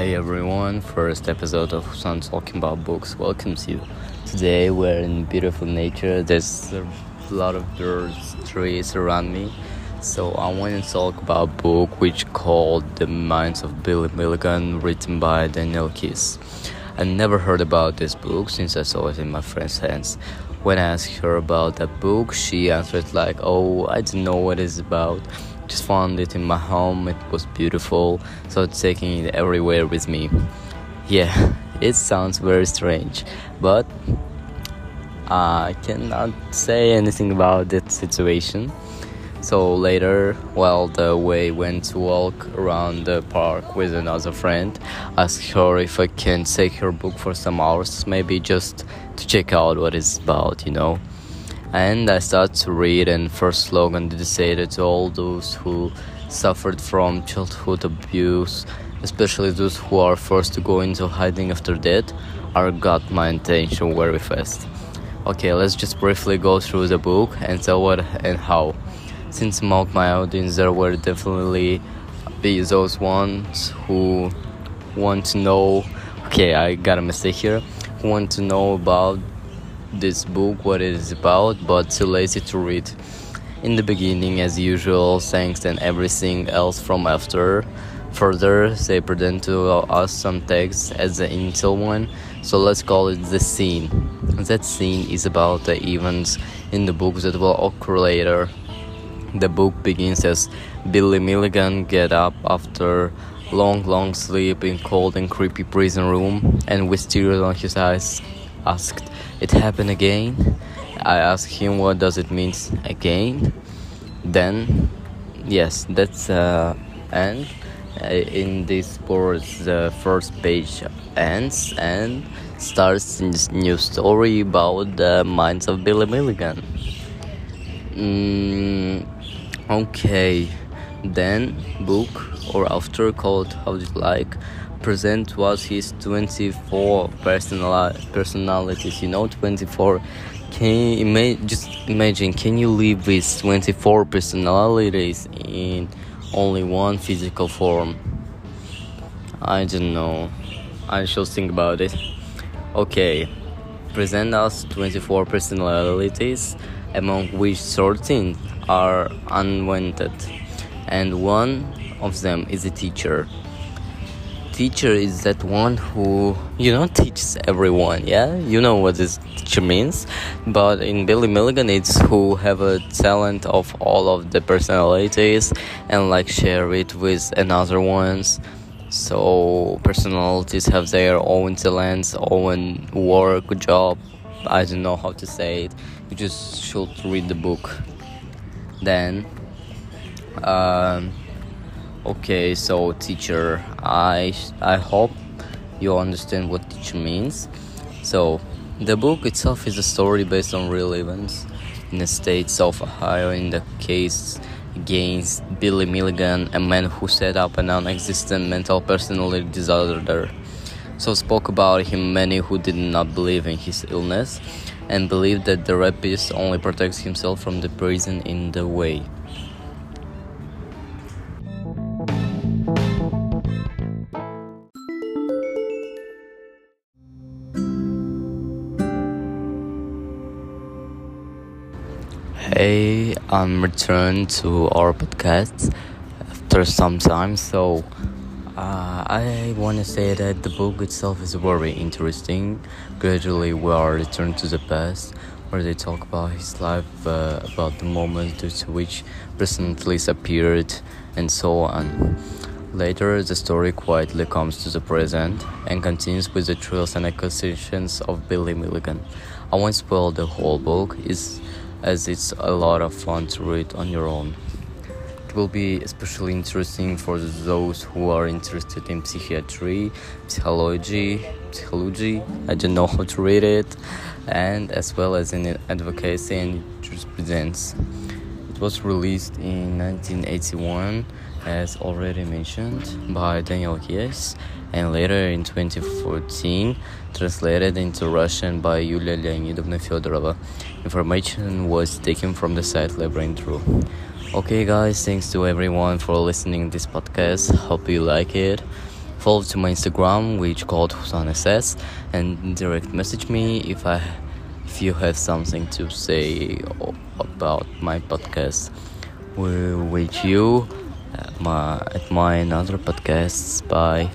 Hey everyone, first episode of Sun Talking About Books welcomes you. Today we're in beautiful nature, there's a lot of birds, trees around me. So I want to talk about a book which called The Minds of Billy Milligan written by Daniel Keyes. I never heard about this book since I saw it in my friend's hands. When I asked her about that book, she answered like, "Oh, I don't know what it's about." Just found it in my home. It was beautiful so taking it everywhere with me. Yeah it sounds very strange but i cannot say anything about that situation. So later while the way went to walk around the park with another friend asked her if i can take her book for some hours maybe just to check out what it's about you know and I started to read and first slogan dedicated to all those who suffered from childhood abuse, especially those who are forced to go into hiding after death, are got my attention very fast. Okay, let's just briefly go through the book and tell what and how. Since among my audience there were definitely be those ones who want to know okay I got a mistake here who want to know about this book what it is about but too lazy to read. In the beginning as usual thanks and everything else from after. Further they present to us some text as the initial one. So let's call it the scene. That scene is about the events in the book that will occur later. The book begins as billy milligan get up after long long sleep in cold and creepy prison room and with tears on his eyes asked it happened again? I asked him what does it mean again? Then yes that's uh and uh, in this words the first page ends and starts in this new story about the minds of billy milligan. Mm, okay. Then book or after called how do you like present was his 24 personal personalities you know 24 can you just imagine can you live with 24 personalities in only one physical form? I don't know. I should think about it. Okay. Present us 24 personalities among which 13 are unwanted and one of them is a teacher teacher is that one who you know teaches everyone yeah? You know what this teacher means. But in billy milligan it's who have a talent of all of the personalities and like share it with another ones. So personalities have their own talents own work job. I don't know how to say it. You just should read the book. Then um okay so teacher i i hope you understand what teacher means. So the book itself is a story based on real events in the states of ohio. In the case against billy milligan a man who set up a non-existent mental personality disorder. So spoke about him many who did not believe in his illness and believed that the rapist only protects himself from the prison in the way Hey, I'm returned to our podcast after some time. So, uh, I want to say that the book itself is very interesting. Gradually, we are returned to the past, where they talk about his life, uh, about the moments due to which personalities appeared, and so on. Later, the story quietly comes to the present and continues with the trials and accusations of Billy Milligan. I won't spoil the whole book. It's as it's a lot of fun to read on your own. It will be especially interesting for those who are interested in psychiatry, psychology, psychology, I don't know how to read it, and as well as in advocacy and jurisprudence. It was released in 1981, as already mentioned, by Daniel Keyes, and later in 2014 translated into Russian by Yulia Leonidovna Fedorova. Information was taken from the site Labirint.ru. Okay guys, thanks to everyone for listening to this podcast. Hope you like it. follow to my Instagram, which called Khusan SS, and direct message me if I if you have something to say about my podcast We're with you my, at my another podcasts. Bye.